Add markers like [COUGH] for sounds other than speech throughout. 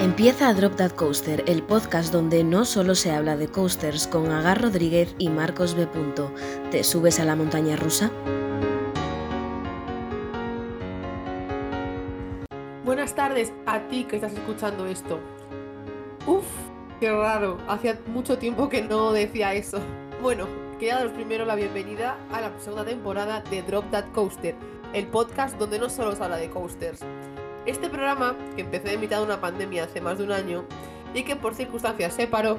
Empieza Drop That Coaster, el podcast donde no solo se habla de coasters con Agar Rodríguez y Marcos B. ¿Te subes a la montaña rusa? Buenas tardes a ti que estás escuchando esto. Uf, qué raro. Hacía mucho tiempo que no decía eso. Bueno, quería daros primero la bienvenida a la segunda temporada de Drop That Coaster, el podcast donde no solo se habla de coasters. Este programa, que empecé en mitad de una pandemia hace más de un año y que por circunstancias se paró,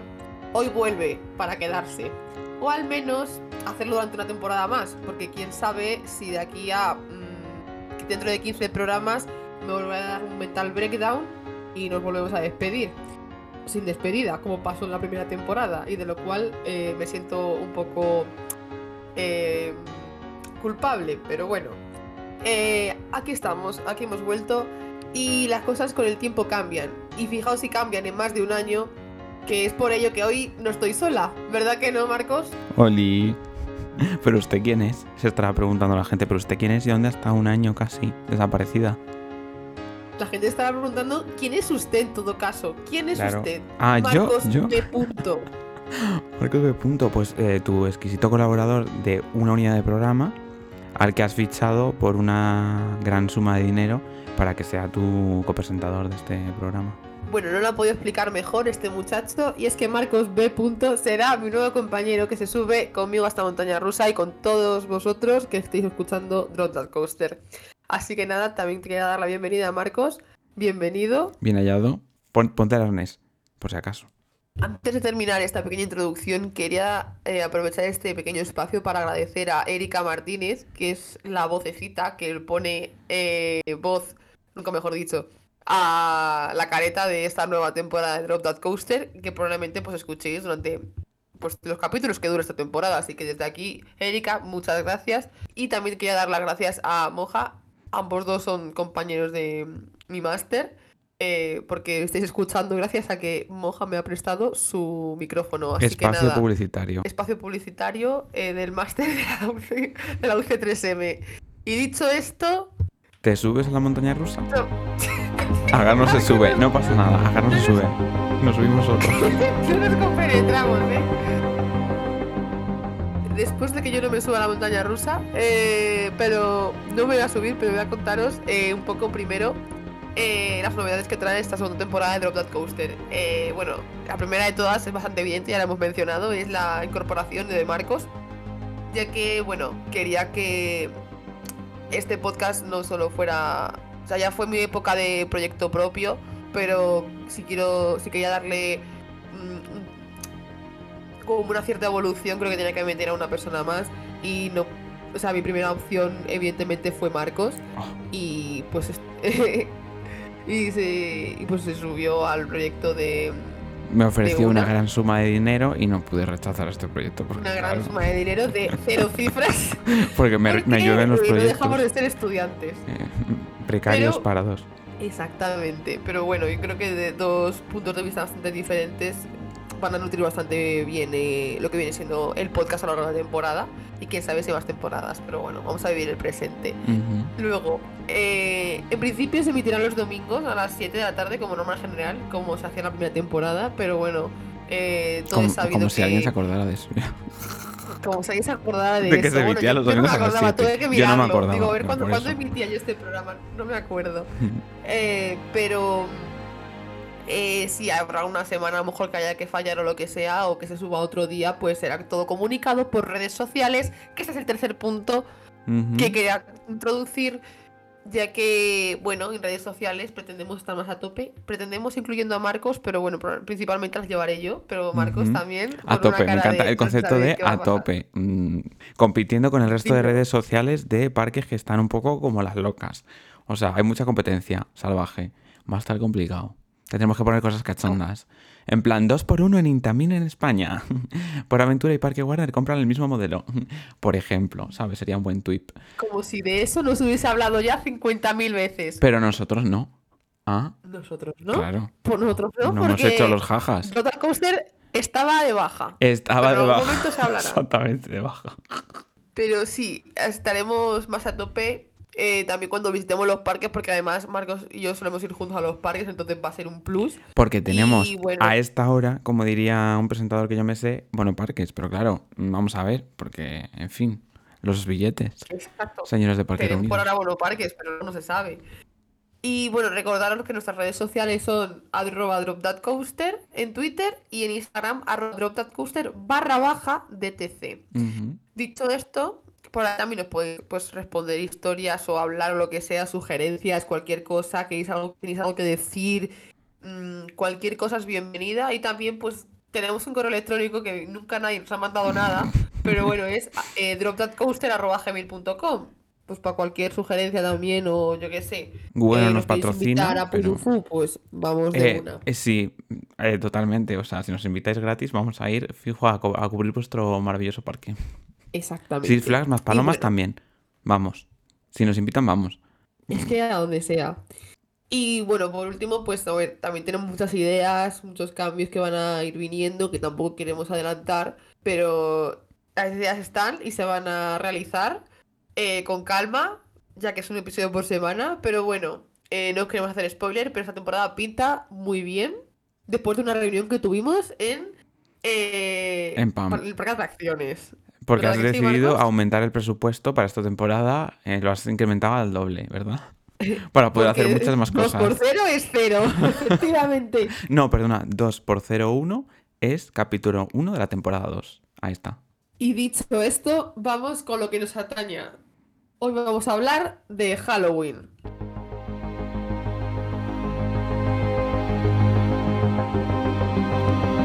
hoy vuelve para quedarse. O al menos hacerlo durante una temporada más, porque quién sabe si de aquí a mmm, dentro de 15 programas me volverá a dar un mental breakdown y nos volvemos a despedir. Sin despedida, como pasó en la primera temporada, y de lo cual eh, me siento un poco eh, culpable, pero bueno. Eh, aquí estamos, aquí hemos vuelto y las cosas con el tiempo cambian. Y fijaos si cambian en más de un año, que es por ello que hoy no estoy sola, ¿verdad que no, Marcos? Oli. [LAUGHS] ¿Pero usted quién es? Se estará preguntando la gente, ¿pero usted quién es y dónde estado un año casi desaparecida? La gente estará preguntando quién es usted en todo caso. ¿Quién es usted? Ah, Marcos yo, yo. B. Punto. [LAUGHS] Marcos B. Punto, pues eh, tu exquisito colaborador de una unidad de programa al que has fichado por una gran suma de dinero para que sea tu copresentador de este programa. Bueno, no lo ha podido explicar mejor este muchacho y es que Marcos B. será mi nuevo compañero que se sube conmigo a esta montaña rusa y con todos vosotros que estéis escuchando Drop That Coaster. Así que nada, también te quería dar la bienvenida a Marcos. Bienvenido. Bien hallado. Pon, ponte el arnés, por si acaso. Antes de terminar esta pequeña introducción, quería eh, aprovechar este pequeño espacio para agradecer a Erika Martínez, que es la vocecita que pone eh, voz, nunca mejor dicho, a la careta de esta nueva temporada de Drop That Coaster, que probablemente pues escuchéis durante pues, los capítulos que dura esta temporada. Así que desde aquí, Erika, muchas gracias. Y también quería dar las gracias a Moja. Ambos dos son compañeros de mi máster. Eh, porque estáis escuchando gracias a que Moja me ha prestado su micrófono. Así Espacio que nada, publicitario. Espacio publicitario eh, del máster de la, UC, de la UC3M. Y dicho esto... ¿Te subes a la montaña rusa? No. [LAUGHS] Agar no se sube, no pasa nada, Agar no se sube. Nos subimos otros. no [LAUGHS] nos compenetramos, ¿eh? Después de que yo no me suba a la montaña rusa, eh, pero no me voy a subir, pero voy a contaros un poco primero eh, las novedades que trae esta segunda temporada de Drop That Coaster. Eh, bueno, la primera de todas es bastante evidente, ya la hemos mencionado, es la incorporación de Marcos, ya que, bueno, quería que este podcast no solo fuera, o sea, ya fue mi época de proyecto propio, pero si quiero, si quería darle mm, como una cierta evolución, creo que tenía que meter a una persona más y no, o sea, mi primera opción evidentemente fue Marcos y pues [LAUGHS] y, se, y pues se subió al proyecto de Me ofreció una. una gran suma de dinero y no pude rechazar este proyecto. Porque, una gran claro, suma de dinero de cero [LAUGHS] cifras. porque me, me llueven los No proyectos. dejamos de ser estudiantes. eh, precarios Pero- parados. Exactamente, pero bueno, yo creo que de dos puntos de vista bastante diferentes van a nutrir bastante bien eh, lo que viene siendo el podcast a lo largo de la temporada y quién sabe si más temporadas, pero bueno, vamos a vivir el presente. Luego, eh, en principio se emitirán los domingos a las 7 de la tarde como norma general, como se hacía en la primera temporada, pero bueno, eh, todo Como, es sabido como si alguien se acordara de eso. como si alguien se acordara de, De que eso. se emitía yo- los yo no me domingos a las acordaba, 7. tuve que Yo no me mirarlo. acordaba, Digo, a ver, ¿cuándo, ¿cuándo emitía yo este programa? No me acuerdo. Eh, pero eh, si habrá una semana a lo mejor que haya que fallar o lo que sea, o que se suba otro día, pues será todo comunicado por redes sociales, que ese es el tercer punto que quería introducir, ya que, bueno, en redes sociales pretendemos estar más a tope, pretendemos incluyendo a Marcos, pero bueno, principalmente las llevaré yo, pero Marcos también. A tope, me encanta de, el "No concepto de a pasar". tope. mm, compitiendo con el resto de redes sociales de parques que están un poco como las locas. O sea, hay mucha competencia salvaje. Va a estar complicado. Tendremos que poner cosas cachondas. En plan, dos por uno en Intamin en España. [LAUGHS] por Aventura y Parque Warner compran el mismo modelo. [LAUGHS] por ejemplo, ¿sabes? Sería un buen tweet. Como si de eso nos hubiese hablado ya 50.000 veces. Pero nosotros no. Ah, Nosotros, ¿no? claro. Pues nosotros no, No, hemos hecho los jajas. Roller Coaster estaba de baja. Estaba Pero de en algún baja. momento se hablará. [LAUGHS] Exactamente, de baja. Pero sí, estaremos más a tope eh, también cuando visitemos los parques, porque además Marcos y yo solemos ir juntos a los parques, entonces va a ser un plus. Porque tenemos Y bueno. a esta hora, como diría un presentador que yo me sé, bueno, parques, pero claro, vamos a ver, porque, en fin, los billetes. Exacto. Señores de Parque Tenemos por ahora parques, pero no se sabe. Y bueno, recordaros que nuestras redes sociales son arroba drop.coaster en Twitter y en Instagram arroba drop.coaster barra baja DTC. Ujú. Dicho esto, por ahí también nos podéis pues, responder historias o hablar o lo que sea, sugerencias, cualquier cosa, queréis algo, tenéis algo que decir, mm, cualquier cosa es bienvenida. Y también pues tenemos un correo electrónico que nunca nadie nos ha mandado nada, pero bueno, es eh. Pues para cualquier sugerencia también o yo qué sé. Google eh, no nos patrocina, a pero... Purufu, pues vamos de Eh, una. eh, sí, eh, totalmente. O sea, si nos invitáis gratis, vamos a ir fijo a, co- a cubrir vuestro maravilloso parque. Exactamente. Six Flags más palomas bueno, también. Vamos. Si nos invitan, vamos. Es que a donde sea. Y bueno, por último, pues a ver, también tenemos muchas ideas, muchos cambios que van a ir viniendo, que tampoco queremos adelantar, pero las ideas están y se van a realizar eh, con calma, ya que es un episodio por semana, pero bueno, eh, no queremos hacer spoiler, pero esta temporada pinta muy bien, después de una reunión que tuvimos en, eh, En PAM. el parque de atracciones. Porque has ¿Verdad que sí, decidido aumentar el presupuesto para esta temporada. eh, lo has incrementado al doble, ¿verdad? [LAUGHS] Para poder hacer muchas más dos por cosas. cero es cero, [LAUGHS] efectivamente. No, perdona. 2 por 01 es capítulo 1 de la temporada 2. Ahí está. Y dicho esto, vamos con lo que nos atañe. Hoy vamos a hablar de Halloween.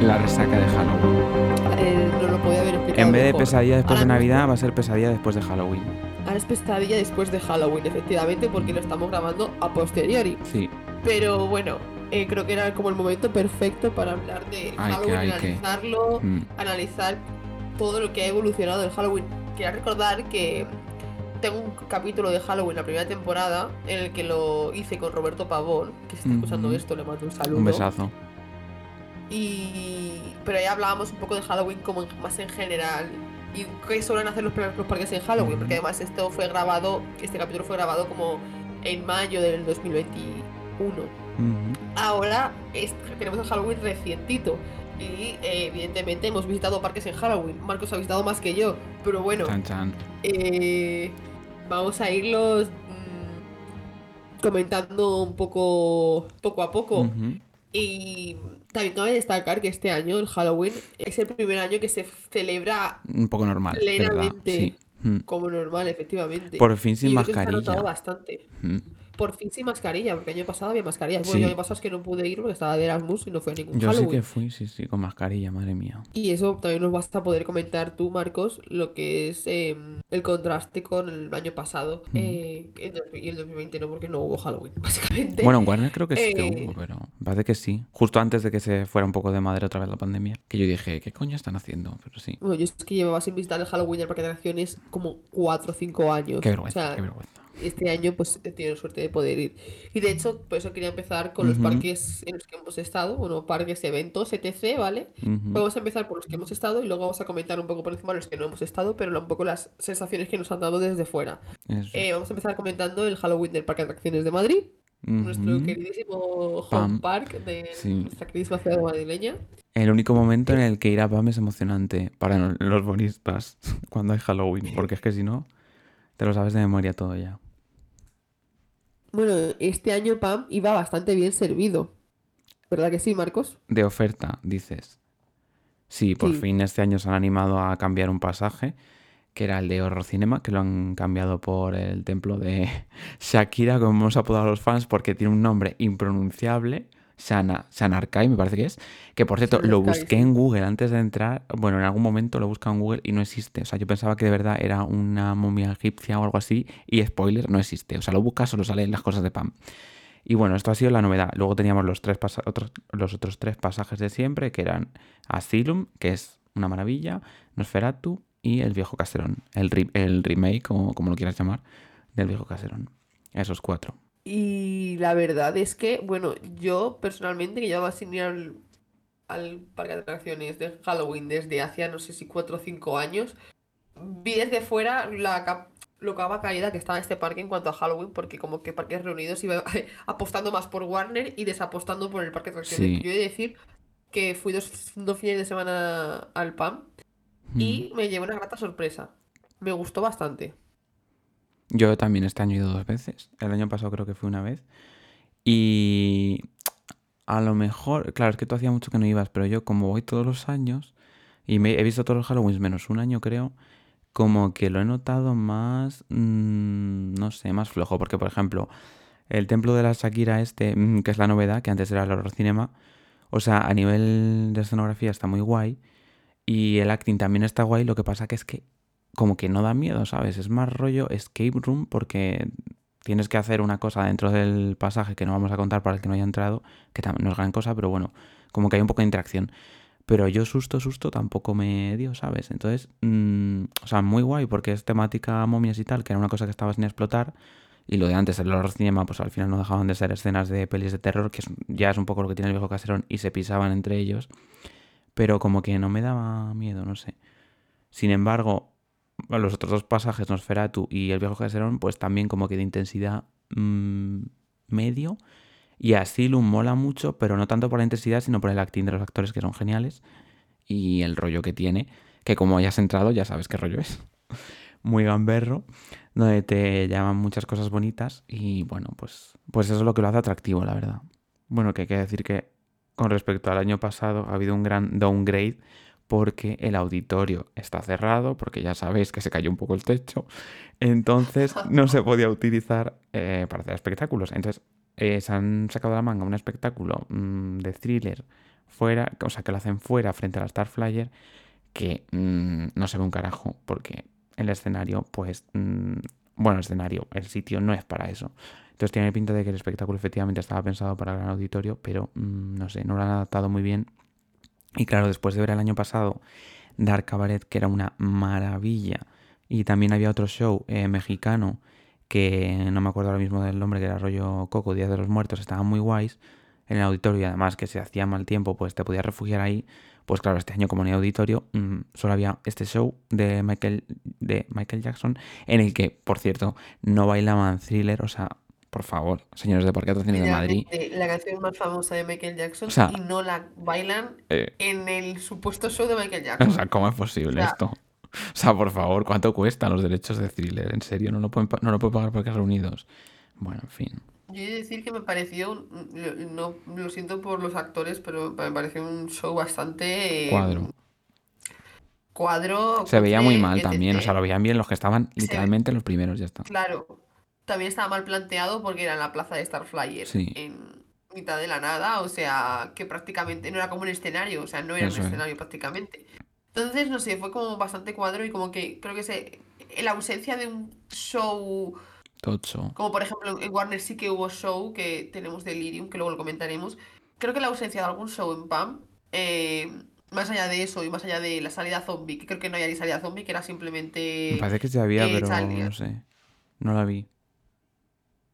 La resaca de Halloween. En vez de pesadilla después de Navidad, va a ser pesadilla después de Halloween. Ahora es pesadilla después de Halloween, efectivamente, porque lo estamos grabando a posteriori. Sí. Pero bueno, eh, creo que era como el momento perfecto para hablar de Hay que- Halloween, que. analizarlo, Mm. analizar todo lo que ha evolucionado en Halloween. Quería recordar que tengo un capítulo de Halloween, la primera temporada, en el que lo hice con Roberto Pavón, que está escuchando esto le mando un saludo. Un besazo. Y... Pero ahí hablábamos un poco de Halloween como en- más en general. Y qué suelen hacer los, los parques en Halloween, porque además esto fue grabado, este capítulo fue grabado como en mayo del 2021. Ujú. Ahora es- tenemos el Halloween recientito. Y eh, evidentemente hemos visitado parques en Halloween. Marcos ha visitado más que yo. Pero bueno, Chan, chan. eh, vamos a irlos mm, comentando un poco poco a poco. Y también cabe destacar que este año, el Halloween, es el primer año que se celebra Un poco normal. Plenamente. Sí. Mm. como normal, efectivamente. Por fin sin Y que se ha mascarilla. notado bastante. Mm. Por fin sin mascarilla, porque el año pasado había mascarillas. Bueno, Sí. el año pasado es que no pude ir porque estaba de Erasmus y no fue a ningún Yo sí Halloween. que fui, sí, sí, con mascarilla, madre mía. Y eso también nos vas a poder comentar tú, Marcos, lo que es eh, el contraste con el año pasado. Mm. eh, el dos- y el 2020 no, porque no hubo Halloween, [LAUGHS] básicamente. Bueno, en Warner creo que sí que Eh, hubo, pero parece que sí. Justo antes de que se fuera un poco de madre otra vez la pandemia. Que yo dije, ¿qué coño están haciendo? Pero sí. Bueno, yo es que llevaba sin visitar el Halloween del parque de atracciones como 4 o 5 años. Qué O vergüenza, sea, qué vergüenza. Este año pues he tenido suerte de poder ir. Y de hecho, por eso quería empezar con los parques en los que hemos estado, bueno, parques, eventos, etc., ¿vale? Vamos a empezar por los que hemos estado y luego vamos a comentar un poco por encima los que no hemos estado, pero un poco las sensaciones que nos han dado desde fuera. Eh, vamos a empezar comentando el Halloween del Parque de Atracciones de Madrid, nuestro queridísimo home Pam. park de Sí. nuestra queridísima ciudad madrileña. El único momento en el que ir a PAM es emocionante para los bonistas [LAUGHS] cuando hay Halloween, [LAUGHS] porque es que si no, te lo sabes de memoria todo ya. Bueno, este año Pam iba bastante bien servido. ¿Verdad que sí, Marcos? De oferta, dices. Sí, por Sí. fin este año se han animado a cambiar un pasaje, que era el de Horror Cinema, que lo han cambiado por el templo de [LAUGHS] Shakira, como hemos apodado a los fans, porque tiene un nombre impronunciable, Shana, Shanarkai me parece que es, que por cierto, lo busqué en Google antes de entrar, bueno, en algún momento lo he buscado en Google y no existe, o sea, yo pensaba que de verdad era una momia egipcia o algo así, y spoiler, no existe, o sea, lo buscas, solo salen las cosas de Pam. Y bueno, esto ha sido la novedad. Luego teníamos los, tres otros, los otros tres pasajes de siempre, que eran Asylum, que es una maravilla, Nosferatu y El Viejo Caserón. El, el remake, o como lo quieras llamar, del Viejo Caserón. Esos cuatro. Y la verdad es que, bueno, yo personalmente que llevaba sin ir al, al parque de atracciones de Halloween desde hacía no sé si 4 o 5 años, vi desde fuera la, lo cava caída que estaba este parque en cuanto a Halloween, porque como que Parques Reunidos iba [LAUGHS] apostando más por Warner y desapostando por el parque de atracciones. Sí. Yo he de decir que fui dos, dos fines de semana al PAM y me llevé una grata sorpresa. Me gustó bastante. Yo también este año he ido dos veces. El año pasado creo que fue una vez. Y a lo mejor, claro, es que tú hacía mucho que no ibas, pero yo como voy todos los años y he visto todos los Halloween menos un año creo, como que lo he notado más, mm, no sé, más flojo. Porque por ejemplo, el templo de la Shakira este, mm, que es la novedad, que antes era el horror cinema, o sea, a nivel de escenografía está muy guay. Y el acting también está guay, lo que pasa que es que como que no da miedo, ¿sabes? Es más rollo escape room porque tienes que hacer una cosa dentro del pasaje que no vamos a contar para el que no haya entrado, que no es gran cosa, pero bueno, como que hay un poco de interacción. Pero yo susto, susto tampoco me dio, ¿sabes? Entonces, mm, o sea, muy guay porque es temática momias y tal, que era una cosa que estaba sin explotar. Y lo de antes, el horror cinema, pues al final no dejaban de ser escenas de pelis de terror, que es- ya es un poco lo que tiene el viejo caserón, y se pisaban entre ellos. Pero como que no me daba miedo, no sé. Sin embargo, los otros dos pasajes, Nosferatu y el viejo caserón, pues también como que de intensidad mm, medio. Y Asylum mola mucho, pero no tanto por la intensidad, sino por el acting de los actores que son geniales. Y el rollo que tiene, que como ya has entrado, ya sabes qué rollo es. [LAUGHS] Muy gamberro, donde te llaman muchas cosas bonitas. Y bueno, pues, pues eso es lo que lo hace atractivo, la verdad. Bueno, que hay que decir que con respecto al año pasado ha habido un gran downgrade porque el auditorio está cerrado, porque ya sabéis que se cayó un poco el techo, entonces no se podía utilizar eh, para hacer espectáculos. Entonces eh, se han sacado de la manga un espectáculo mm, de thriller fuera, o sea, que lo hacen fuera frente a la Starflyer, que mm, no se ve un carajo, porque el escenario, pues, mm, bueno, el escenario, el sitio no es para eso. Entonces tiene pinta de que el espectáculo efectivamente estaba pensado para el gran auditorio, pero no sé, no lo han adaptado muy bien. Y claro, después de ver el año pasado Dark Cabaret, que era una maravilla, y también había otro show eh, mexicano que no me acuerdo ahora mismo del nombre, que era rollo Coco, Día de los Muertos, estaban muy guays en el auditorio y además que se hacía mal tiempo, pues te podías refugiar ahí. Pues claro, este año como no hay auditorio, mm, solo había este show de Michael, de Michael Jackson, en el que, por cierto, no bailaban thriller, o sea, por favor, señores de Parque Atracciones de Madrid, La canción más famosa de Michael Jackson O sea, y no la bailan eh, en el supuesto show de Michael [LAUGHS] o Jackson. sea, ¿cómo es posible O sea, esto? O sea, por favor, ¿cuánto cuestan los derechos de thriller? ¿En serio? ¿No lo pueden, no lo puede pagar Parques Reunidos? Bueno, en fin. Yo he de decir que me pareció, no lo siento por los actores, pero me pareció un show bastante eh, Cuadro. cuadro, Se veía muy mal también, o sea, lo veían bien los que estaban literalmente los primeros, ya está. Claro, también estaba mal planteado porque era en la plaza de Starflyer, Sí, en mitad de la nada, o sea, que prácticamente no era como un escenario, o sea, no era un eso es. escenario prácticamente. Entonces, no sé, fue como bastante cuadro y como que creo que se, en la ausencia de un show, Tocho. como por ejemplo en Warner sí que hubo show, que tenemos Delirium, que luego lo comentaremos, creo que la ausencia de algún show en PAM, eh, más allá de eso y más allá de la salida zombie, que creo que no había ni salida zombie, que era Me simplemente parece que sí había, eh, pero salida. no sé. No la vi.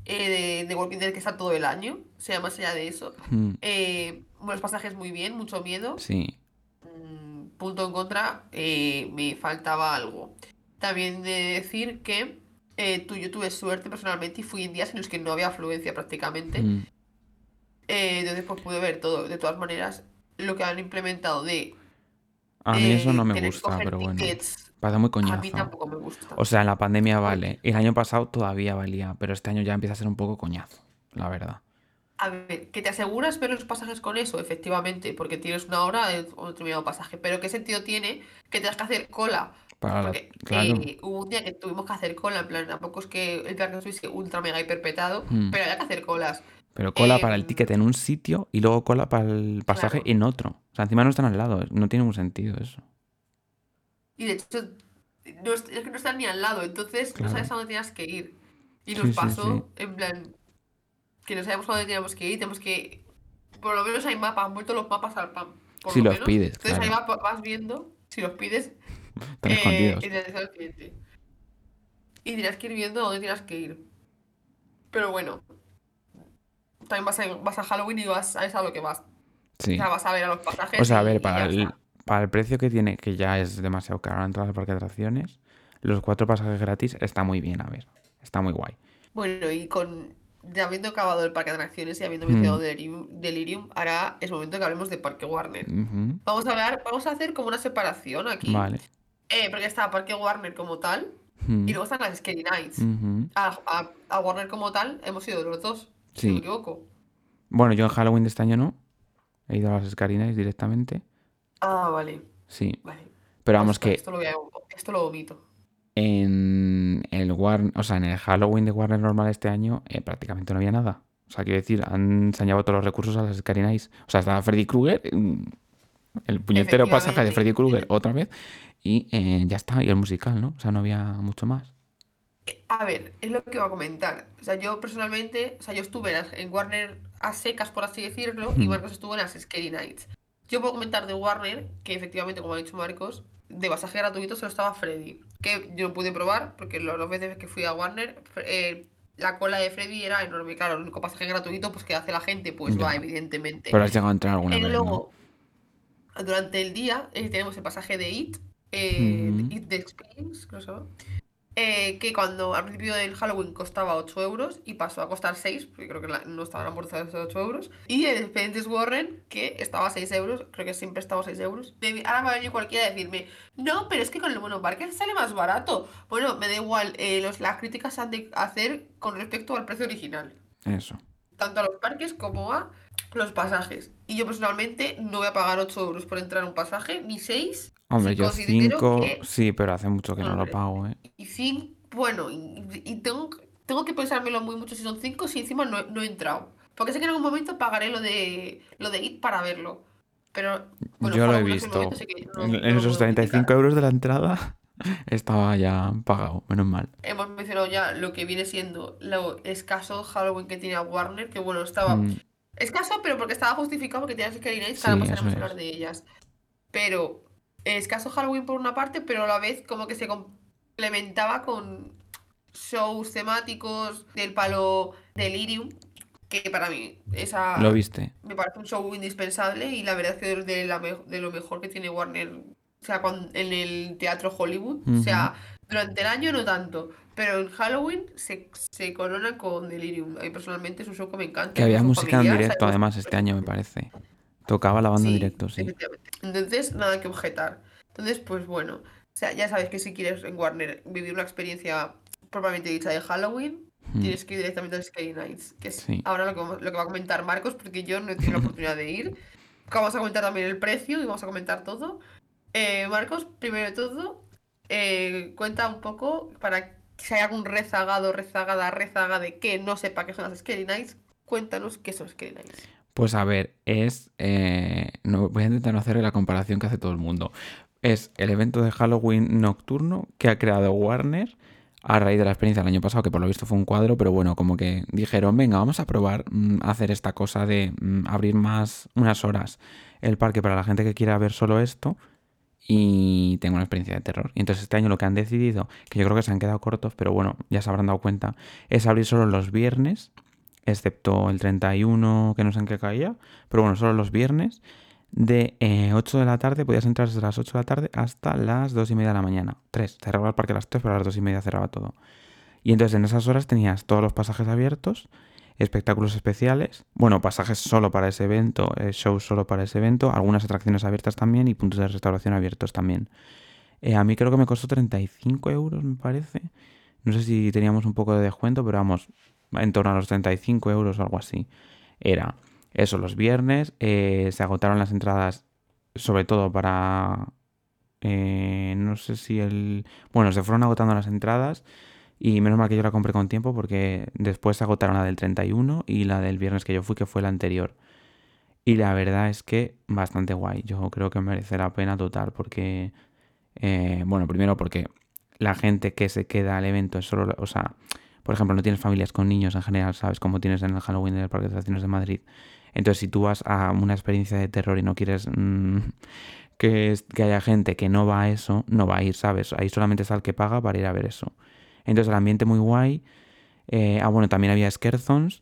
Eh, de, de Walking Dead que está todo el año, o sea, más allá de eso. Mm, Eh, buenos pasajes muy bien, mucho miedo. Sí. Mm, punto en contra, eh, me faltaba algo. También de decir que eh, tú, yo tuve suerte personalmente y fui en días en los que no había afluencia prácticamente. Mm, entonces pues pude ver todo. De todas maneras, lo que han implementado de A mí eso no me gusta, pero bueno. tickets, Parece muy a mí coñazo. tampoco me gusta. O sea, en la pandemia vale. El año pasado todavía valía, pero este año ya empieza a ser un poco coñazo, la verdad. a ver, que te aseguras ver los pasajes con eso, efectivamente, porque tienes una hora de un determinado pasaje. Pero ¿qué sentido tiene que tengas que hacer cola? Para la- Porque Claro. eh, hubo un día que tuvimos que hacer cola, en plan, tampoco es que el parque estuviese ultra mega hiperpetado, Mm. pero había que hacer colas. Pero cola para el Em, ticket en un sitio y luego cola para el pasaje claro. en otro. O sea, encima no están al lado. No tiene ningún sentido eso. Y de hecho, no, es que no están ni al lado, entonces no sabes a dónde tenías que ir. Y Sí, nos sí, pasó, en plan, que no sabíamos a dónde teníamos que ir, tenemos que. Por lo menos hay mapas, han vuelto los mapas al PAM. Por Si lo los menos. pides, Entonces ahí claro. va- vas viendo, si los pides, [LAUGHS] Están eh, escondidos. Y tienes que ir viendo a dónde tienes que ir. Pero bueno, también vas a, vas a Halloween y vas, sabes a lo que vas. O Sí. sea, vas a ver a los pasajes O sea, a ver, para el. Para el precio que tiene, que ya es demasiado caro la entrada al parque de atracciones, los cuatro pasajes gratis está muy bien, a ver. Está muy guay. Bueno, y con ya habiendo acabado el parque de atracciones y habiendo Mm. mencionado Delirium, Delirium, ahora es momento que hablemos de Parque Warner. Vamos a hablar, vamos a hacer como una separación aquí. Vale. Eh, porque está Parque Warner como tal Mm. y luego están las Scary Nights. A, a- a Warner como tal hemos ido los dos, si no me Sí. equivoco. Bueno, yo en Halloween de este año no. He ido a las escarinas directamente. Ah, vale, Sí. vale. Pero vamos Esto, que esto lo, voy a- esto lo omito. en el Warner, o sea, en el Halloween de Warner normal este año, eh, prácticamente no había nada. O sea, quiero decir, han se han llevado todos los recursos a las Scary Nights. O sea, estaba Freddy Krueger, mm, el puñetero pasaje de Freddy Krueger otra vez, y eh, ya está, y el musical, ¿no? O sea, no había mucho más. A ver, es lo que iba a comentar. O sea, yo personalmente, o sea, yo estuve en, Warner a secas, por así decirlo, y Hmm. Marcos estuvo en las Scary Nights. Yo puedo comentar de Warner, que efectivamente, como ha dicho Marcos, de pasaje gratuito solo estaba Freddy, que yo no pude probar, porque las veces que fui a Warner, eh, la cola de Freddy era enorme. Claro, el único pasaje gratuito pues que hace la gente, pues Ya. va, evidentemente. Pero has llegado a entrar alguna Eh, vez, ¿no? luego, durante el día eh, tenemos el pasaje de It, eh, Ujú. de It the Experience, creo que se llama, eh, que cuando al principio del Halloween costaba 8 euros y pasó a costar 6, porque creo que la- no estaban amortizados esos 8 euros. Y el Experience Warren, que estaba a 6 euros, creo que siempre estaba a 6 euros. Ahora va a venir cualquiera a decirme, no, pero es que con el Mono sale más barato. Bueno, me da igual, eh, los, las críticas se han de hacer con respecto al precio original Eso. tanto a los parques como a los pasajes. Y yo personalmente no voy a pagar 8 euros por entrar a un pasaje, ni 6. Hombre, yo cinco, que- sí, pero hace mucho que no lo pago, ¿eh? Y 5, bueno, y, y tengo, tengo que pensármelo muy mucho si son 5, si encima no, he- no he entrado. Porque sé que en algún momento pagaré lo de lo de ir para verlo. Pero bueno, Yo lo he visto. no- En, no en lo esos puedo 35 criticar. euros de la entrada [LAUGHS] estaba ya pagado, menos mal. Hemos mencionado ya lo que viene siendo lo escaso Halloween que tiene Warner, que bueno, estaba Mm, Escaso, pero porque estaba justificado porque tenías Sí, que ahora pasaremos eso a hablar de ellas. Pero escaso Halloween por una parte, pero a la vez como que se complementaba con shows temáticos del palo Delirium, que para mí esa ¿Lo viste? me parece un show indispensable y la verdad es que de, la me- de lo mejor que tiene Warner, o sea, en el teatro Hollywood, o sea, durante el año no tanto, pero en Halloween se, se corona con Delirium. A mí personalmente es un show que me encanta. Que había música en directo además este año, me parece. Tocaba la banda en Sí, directo, sí. Entonces, nada que objetar. Entonces, pues bueno, o sea, ya sabes que si quieres en Warner vivir una experiencia propiamente dicha de Halloween, Mm. tienes que ir directamente a Scary Nights, que es Sí. ahora lo que, lo que va a comentar Marcos, porque yo no he tenido la [LAUGHS] oportunidad de ir. Vamos a comentar también el precio y vamos a comentar todo. Eh, Marcos, primero de todo, eh, cuenta un poco para que si hay algún rezagado, rezagada, rezaga de que no sepa qué son las Scary Nights, cuéntanos qué son Scary Nights. Pues a ver, es. eh, no, voy a intentar no hacer la comparación que hace todo el mundo. Es el evento de Halloween nocturno que ha creado Warner a raíz de la experiencia del año pasado, que por lo visto fue un cuadro, pero bueno, como que dijeron, venga, vamos a probar mm, hacer esta cosa de mm, abrir más unas horas el parque para la gente que quiera ver solo esto y tengo una experiencia de terror. Y entonces este año lo que han decidido, que yo creo que se han quedado cortos, pero bueno, ya se habrán dado cuenta, es abrir solo los viernes, excepto el 31, que no sé en qué caía, pero bueno, solo los viernes, de eh, 8 de la tarde, podías entrar desde las 8 de la tarde hasta las 2 y media de la mañana. 3, cerraba el parque a las 3, pero a las 2 y media cerraba todo. Y entonces en esas horas tenías todos los pasajes abiertos, espectáculos especiales, bueno, pasajes solo para ese evento, eh, shows solo para ese evento, algunas atracciones abiertas también y puntos de restauración abiertos también. Eh, a mí creo que me costó 35 euros, me parece. No sé si teníamos un poco de descuento, pero vamos, en torno a los 35 euros o algo así. Era eso, los viernes. eh, se agotaron las entradas, sobre todo para... eh, no sé si el... Bueno, se fueron agotando las entradas y menos mal que yo la compré con tiempo porque después se agotaron la del 31 y la del viernes que yo fui, que fue la anterior. Y la verdad es que bastante guay. Yo creo que merece la pena total porque... eh, bueno, primero porque la gente que se queda al evento es solo... O sea, por ejemplo, no tienes familias con niños en general, ¿sabes? Como tienes en el Halloween del Parque de Atracciones de Madrid. Entonces, si tú vas a una experiencia de terror y no quieres mm, [LAUGHS] que, que haya gente que no va a eso, no va a ir, ¿sabes? Ahí solamente está el que paga para ir a ver eso. Entonces, el ambiente muy guay. Eh, ah, bueno, también había Scarezones,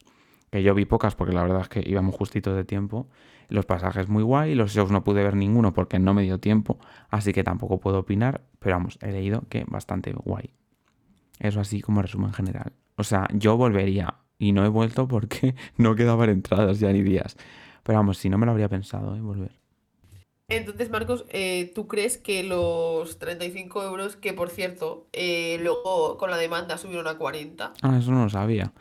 que yo vi pocas porque la verdad es que íbamos justitos de tiempo. Los pasajes muy guay, los shows no pude ver ninguno porque no me dio tiempo, así que tampoco puedo opinar, pero vamos, he leído que bastante guay. Eso así como resumen general. O sea, yo volvería y no he vuelto porque [LAUGHS] no quedaban entradas ya ni días. Pero vamos, si no me lo habría pensado, ¿eh? Volver. Entonces, Marcos, eh, ¿tú crees que los 35 euros, que por cierto, eh, luego con la demanda subieron a 40? Ah, eso no lo sabía.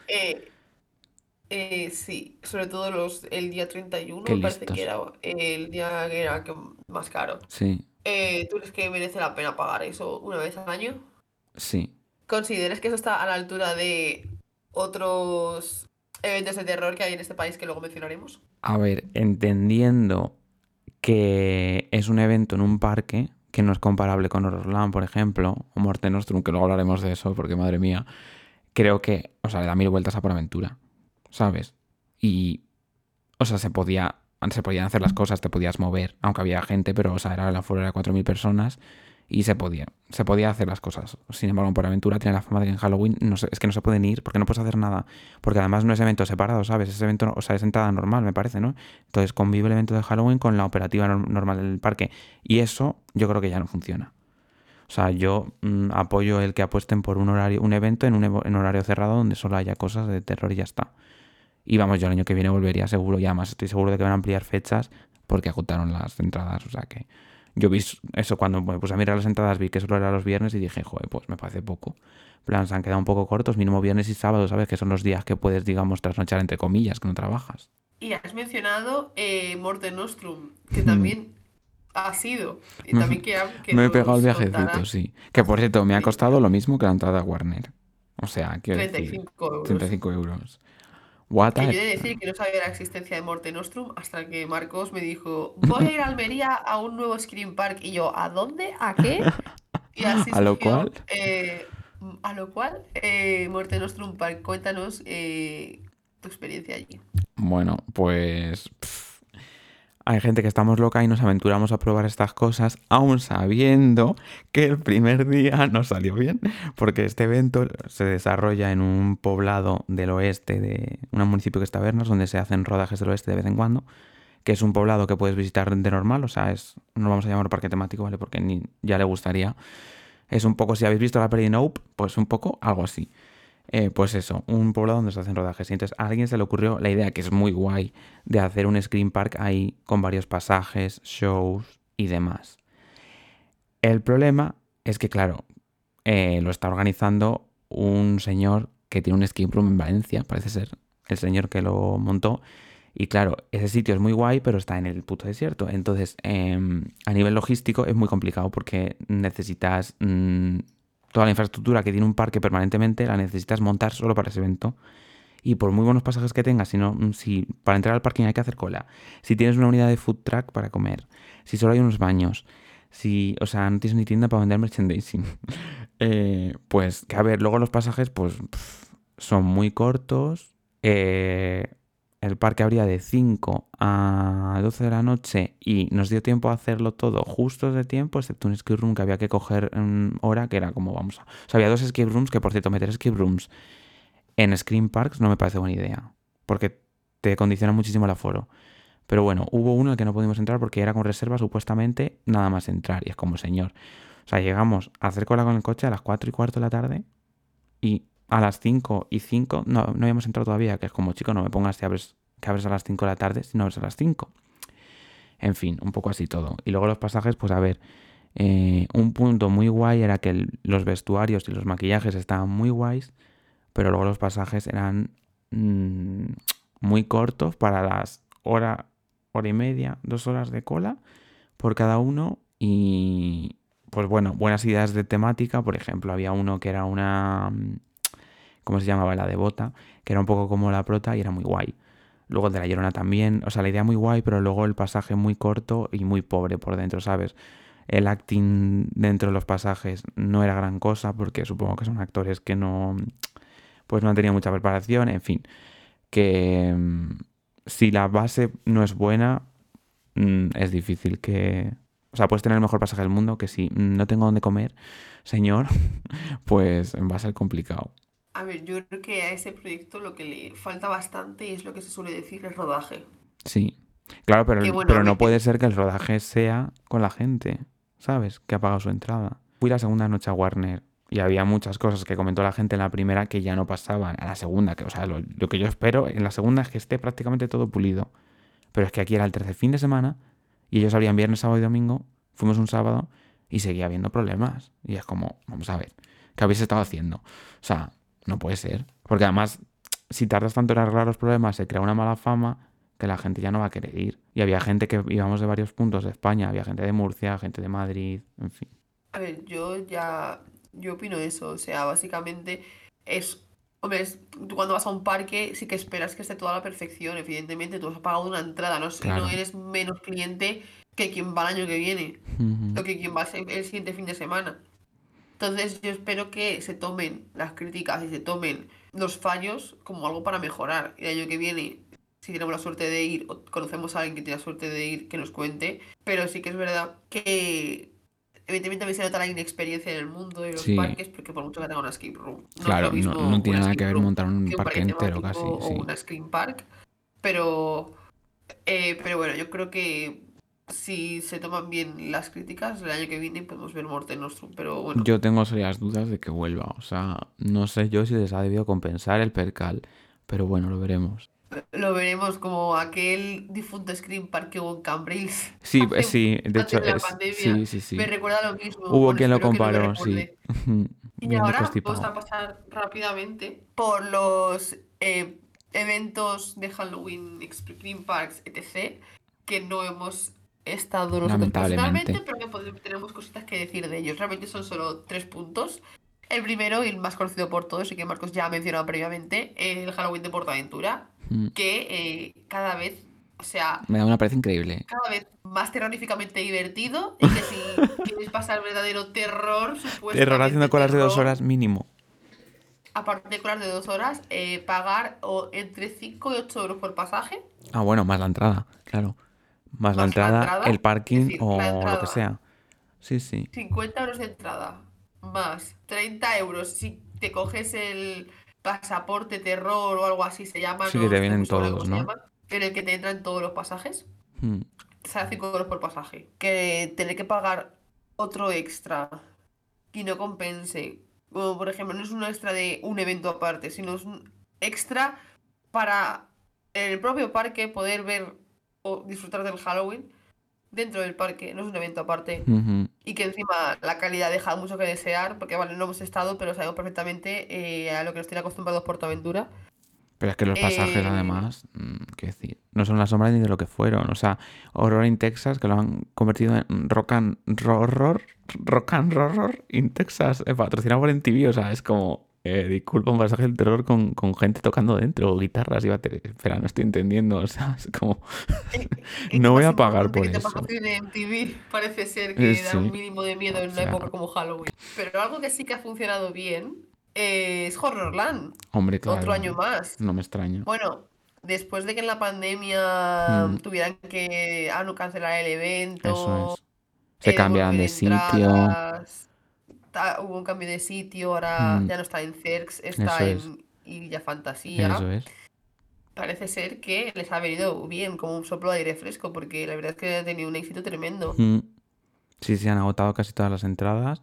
Eh, sí, sobre todo los, el día 31, Qué me parece que era el día que era más caro. Sí, ¿tú crees que merece la pena pagar eso una vez al año? sí. ¿Consideras que eso está a la altura de otros eventos de terror que hay en este país que luego mencionaremos? A ver, entendiendo que es un evento en un parque que no es comparable con Horrorland, por ejemplo, o Morte Nostrum, que luego hablaremos de eso, porque madre mía, creo que, o sea, le da mil vueltas a por aventura, ¿sabes? Y, o sea, se podía, se podían hacer las cosas, te podías mover, aunque había gente, pero, o sea, era la fuera de 4.000 personas y se podía, se podía hacer las cosas. Sin embargo, por aventura tiene la fama de que en Halloween es que no se pueden ir porque no puedes hacer nada, porque además no es evento separado, ¿sabes? Es evento, o sea, es entrada normal, me parece, ¿no? Entonces convive el evento de Halloween con la operativa norm- normal del parque y eso yo creo que ya no funciona. O sea, yo mm, apoyo el que apuesten por un horario, un evento en un en horario cerrado donde solo haya cosas de terror y ya está. Y vamos, yo el año que viene volvería seguro, y además estoy seguro de que van a ampliar fechas porque agotaron las entradas. O sea que yo vi eso cuando me puse a mirar las entradas, vi que solo era los viernes y dije, joder, pues me parece poco. Plan, se han quedado un poco cortos, mínimo viernes y sábado, ¿sabes? Que son los días que puedes, digamos, trasnochar entre comillas, que no trabajas. Y has mencionado eh, Morte Nostrum, que Hmm. también ha sido. Y también que, que me he pegado el viajecito, contará sí. Que por cierto, me ha costado lo mismo que la entrada a Warner. O sea, decir, 35 euros. 35 euros. What Que yo he de decir que no sabía la existencia de Morte Nostrum hasta que Marcos me dijo, voy a ir a Almería a un nuevo Scream Park. Y yo, ¿a dónde? ¿A qué? Y así [LAUGHS] A lo surgió, cual- eh, a lo cual, eh, Morte Nostrum Park, cuéntanos eh, tu experiencia allí. Bueno, pues hay gente que estamos loca y nos aventuramos a probar estas cosas, aún sabiendo que el primer día no salió bien, porque este evento se desarrolla en un poblado del oeste de un municipio que es Tabernas, donde se hacen rodajes del oeste de vez en cuando, que es un poblado que puedes visitar de normal, o sea, es no lo vamos a llamar parque temático, ¿vale? Porque ya le gustaría. Es un poco, si habéis visto la peli Nope, pues un poco algo así. Eh, pues eso, un poblado donde se hacen rodajes. Y entonces a alguien se le ocurrió la idea, que es muy guay, de hacer un Screen Park ahí con varios pasajes, shows y demás. El problema es que, claro, eh, lo está organizando un señor que tiene un escape room en Valencia, parece ser el señor que lo montó. Y claro, ese sitio es muy guay, pero está en el puto desierto. Entonces, em, a nivel logístico es muy complicado porque necesitas mm, toda la infraestructura que tiene un parque permanentemente, la necesitas montar solo para ese evento. Y por muy buenos pasajes que tengas, si no, mm, si para entrar al parking hay que hacer cola, si tienes una unidad de food truck para comer, si solo hay unos baños, si, o sea, no tienes ni tienda para vender merchandising, [LAUGHS] eh, pues que a ver, luego los pasajes, pues son muy cortos. eh, el parque abría de 5 a 12 de la noche y nos dio tiempo a hacerlo todo justo de tiempo, excepto un escape room que había que coger en hora, que era como vamos a... O sea, había dos escape rooms, que por cierto, meter escape rooms en Scream Parks no me parece buena idea, porque te condiciona muchísimo el aforo. Pero bueno, hubo uno al que no pudimos entrar porque era con reserva, supuestamente nada más entrar, y es como señor. O sea, llegamos a hacer cola con el coche a las 4 y cuarto de la tarde y a las 5 y 5 no, no habíamos entrado todavía, que es como, chico, no me pongas que abres, que abres a las 5 de la tarde si no abres a las 5. En fin, un poco así todo. Y luego los pasajes, pues a ver, eh, un punto muy guay era que los vestuarios y los maquillajes estaban muy guays, pero luego los pasajes eran mm, muy cortos para las hora, hora y media, dos horas de cola por cada uno y pues bueno, buenas ideas de temática, por ejemplo, había uno que era una mm, ¿cómo se llamaba? La devota, que era un poco como la prota y era muy guay. Luego el de la Llorona también, o sea, la idea muy guay, pero luego el pasaje muy corto y muy pobre por dentro, ¿sabes? El acting dentro de los pasajes no era gran cosa porque supongo que son actores que no pues no han tenido mucha preparación, en fin, que mm, si la base no es buena, mm, es difícil que... O sea, puedes tener el mejor pasaje del mundo, que si no tengo dónde comer, señor, [LAUGHS] pues va a ser complicado. A ver, yo creo que a ese proyecto lo que le falta bastante es lo que se suele decir el rodaje. Sí. Claro, pero, bueno, pero no puede ser que el rodaje sea con la gente, ¿sabes? Que ha pagado su entrada. Fui la segunda noche a Warner y había muchas cosas que comentó la gente en la primera que ya no pasaban a la segunda. Que, o sea, lo, lo que yo espero en la segunda es que esté prácticamente todo pulido. Pero es que aquí era el tercer fin de semana y ellos abrían viernes, sábado y domingo. Fuimos un sábado y seguía habiendo problemas. Y es como, vamos a ver, ¿qué habéis estado haciendo? O sea, no puede ser. Porque además, si tardas tanto en arreglar los problemas, se crea una mala fama que la gente ya no va a querer ir. Y había gente que íbamos de varios puntos de España, había gente de Murcia, gente de Madrid, en fin. A ver, yo ya, yo opino eso, o sea, básicamente es, hombre, es- tú cuando vas a un parque sí que esperas que esté toda a la perfección, evidentemente tú has pagado una entrada, no, Claro. no eres menos cliente que quien va el año que viene, Ujú. o que quien va el siguiente fin de semana. Entonces yo espero que se tomen las críticas y se tomen los fallos como algo para mejorar. Y el año que viene, si tenemos la suerte de ir, o conocemos a alguien que tiene la suerte de ir, que nos cuente. Pero sí que es verdad que evidentemente también se nota la inexperiencia en el mundo de los Sí. parques, porque por mucho que tenga una escape room. No es Claro, no- mismo no, tiene nada que ver montar un un parque entero casi, sí. o una screen park. Pero, eh, pero bueno, yo creo que si se toman bien las críticas, el año que viene podemos ver Morte Nostrum. Pero bueno, Yo tengo serias dudas de que vuelva. O sea, no sé yo si les ha debido compensar el percal. Pero bueno, lo veremos. lo veremos como aquel difunto screen park que hubo en Cambrils. Sí, [LAUGHS] hace- eh, sí, de hecho, la es- sí, sí, sí. Me recuerda lo mismo. Hubo bueno, quien lo no comparó, sí. [LAUGHS] Y Bien ahora constipado. vamos a pasar rápidamente por los eh, eventos de Halloween, Screen Parks, etc. que no hemos estado nosotros Lamentablemente. personalmente, pero que tenemos cositas que decir de ellos. Realmente son solo tres puntos. El primero y el más conocido por todos y que Marcos ya ha mencionado previamente, el Halloween de Portaventura, Mm, que eh, cada vez, o sea, Me da una parece increíble. cada vez más terroríficamente divertido y que si [LAUGHS] quieres pasar verdadero terror, supuestamente Terror haciendo colas de dos horas mínimo. aparte de colas de dos horas, eh, pagar o entre 5 y 8 euros por pasaje. Ah, bueno, más la entrada, claro. Más, la, entrada, entrada, el parking decir, o lo que sea. Sí, sí. 50 euros de entrada, más 30 euros si te coges el pasaporte terror o algo así se llama. Sí, no que te estoy vienen todos, ¿no? llama, En el que te entran todos los pasajes. Mm, sale 5 euros por pasaje. Que tener que pagar otro extra y no compense. Como por ejemplo, no es un extra de un evento aparte, sino es un extra para en el propio parque poder ver o disfrutar del Halloween dentro del parque, no es un evento aparte. Y que encima la calidad deja mucho que desear, porque vale, no hemos estado, pero sabemos perfectamente eh, a lo que nos tiene acostumbrados Portaventura. Pero es que los pasajes, Eh, además, mm, qué decir, no son la sombra ni de lo que fueron. O sea, Horror in Texas, que lo han convertido en Rock and Horror, Rock and Horror in Texas, eh, patrocinado por MTV. O sea, es como, eh, disculpa, un pasaje del terror con, con gente tocando dentro, guitarras y baterías. Espera, no estoy entendiendo. O sea, es como, [LAUGHS] No voy a pagar por que eso. en parece ser que Eh, da un mínimo de miedo en O una época como Halloween. Pero algo que sí que ha funcionado bien es Horrorland. hombre, claro. Otro año más. No me extraña. Bueno, después de que en la pandemia Mm. tuvieran que ah, no, cancelar el evento, Eso es. Se eh, cambian de sitio. Ta- hubo un cambio de sitio, ahora Mm. ya no está en Cercs, está Eso en Villa Fantasía. Eso es. Parece ser que les ha venido bien, como un soplo de aire fresco, porque la verdad es que ha tenido un éxito tremendo. Mm. Sí, se han agotado casi todas las entradas.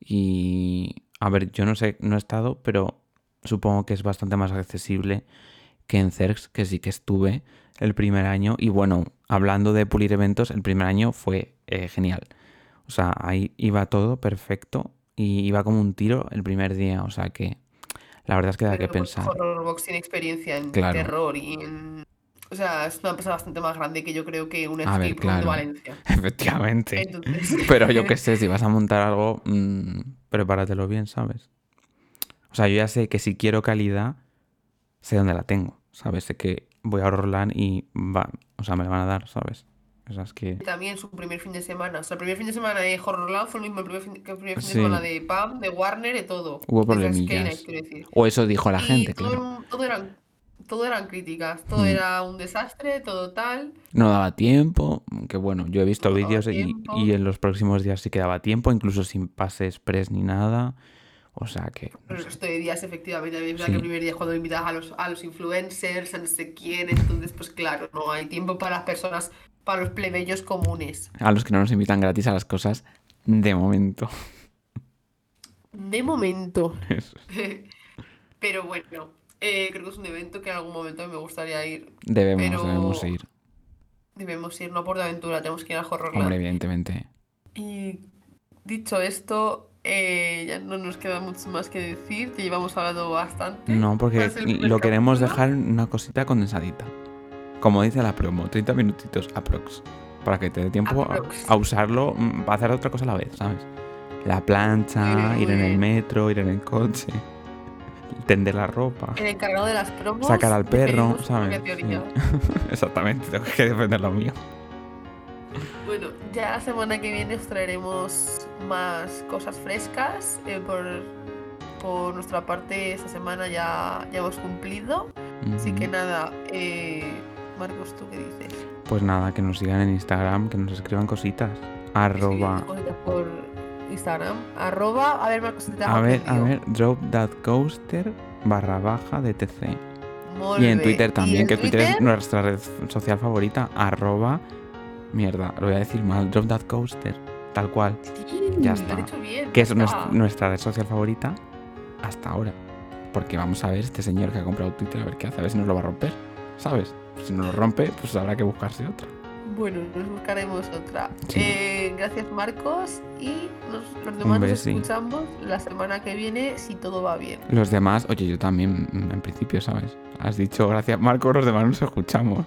Y a ver, yo no sé, no he estado, pero supongo que es bastante más accesible que en CERX, que sí que estuve el primer año. Y bueno, hablando de pulir eventos, el primer año fue eh, genial. O sea, ahí iba todo perfecto y iba como un tiro el primer día. O sea que la verdad es que da que Pero pensar. Horrorbox tiene experiencia en Claro. terror y en... O sea, es una empresa bastante más grande que yo creo que un ver, escape room de. Valencia. [LAUGHS] Efectivamente. Entonces, [LAUGHS] Pero yo qué sé, si vas a montar algo, mm, prepáratelo bien, ¿sabes? O sea, yo ya sé que si quiero calidad, sé dónde la tengo, ¿sabes? Sé que voy a Horrorland y va, o sea, me la van a dar, ¿sabes? O sea, es que... también su primer fin de semana. O sea, el primer fin de semana de Horrorland fue el mismo el primer fin, que el primer fin Sí. de semana de PAM, de Warner, de todo. Hubo problemillas. Decir. O eso dijo la Y gente, todo, claro. todo eran, todo eran críticas, todo Mm. era un desastre, todo tal. No daba tiempo, que bueno, yo he visto No vídeos y, y en los próximos días sí que daba tiempo, incluso sin pase express ni nada. O sea que... no Pero el resto de días, efectivamente, también es verdad Sí. que el primer día cuando invitas a los, a los influencers, a no sé quién, entonces, pues claro, no hay tiempo para las personas, para los plebeyos comunes. A los que no nos invitan gratis a las cosas, de momento. De momento. [LAUGHS] Eso. [LAUGHS] Pero bueno, eh, creo que es un evento que en algún momento me gustaría ir. Debemos, Pero- debemos ir. Debemos ir, no por de aventura, tenemos que ir a Horrorland. Hombre, evidentemente. Y dicho esto, eh, ya no nos queda mucho más que decir, que llevamos hablando bastante. No, porque ¿Cuál es el primer lo queremos dejar una cosita condensadita. Como dice la promo, 30 minutitos aprox. Para que te dé tiempo a, a usarlo mm, para hacer otra cosa a la vez, ¿sabes? La plancha, ir en el metro, ir en el coche, tender la ropa, El encargado de las promos. sacar al perro, ¿sabes? Sí. [LAUGHS] Exactamente, tengo que defender lo mío. Bueno, ya la semana que viene os traeremos más cosas frescas. eh, por, por nuestra parte, esta semana ya, ya hemos cumplido. Así que nada, eh, Marcos, ¿tú qué dices? Pues nada, que nos sigan en Instagram, que nos escriban cositas. Arroba. cositas por Instagram. Arroba, a ver, Marcos, te A ver, a ver, drop that coaster barra baja DTC. Y en. Twitter ¿Y también, que Twitter es nuestra red social favorita, arroba, mierda, lo voy a decir mal, drop that coaster, tal cual, Sí, Ya está. bien, que es está. nuestra red social favorita hasta ahora. Porque vamos a ver este señor que ha comprado Twitter, a ver qué hace, a ver si nos lo va a romper, ¿sabes? Si nos lo rompe, pues habrá que buscarse otra. Bueno, nos buscaremos otra. Sí. Eh, gracias, Marcos. Y nos, los demás nos escuchamos la semana que viene si todo va bien. Los demás, oye, yo también, mm, en principio, ¿sabes? Has dicho, gracias Marco, los demás nos escuchamos.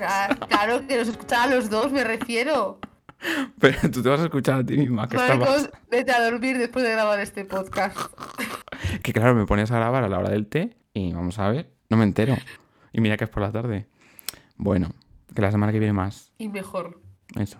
Ah, Claro que nos escuchan a los dos, me refiero. [LAUGHS] Pero tú te vas a escuchar a ti misma, que, estabas- Marcos, vete a dormir después de grabar este podcast. [LAUGHS] que claro, me pones a grabar a la hora del té y vamos a ver, no me entero. Y mira que es por la tarde. Bueno, que la semana que viene más. Y mejor. Eso.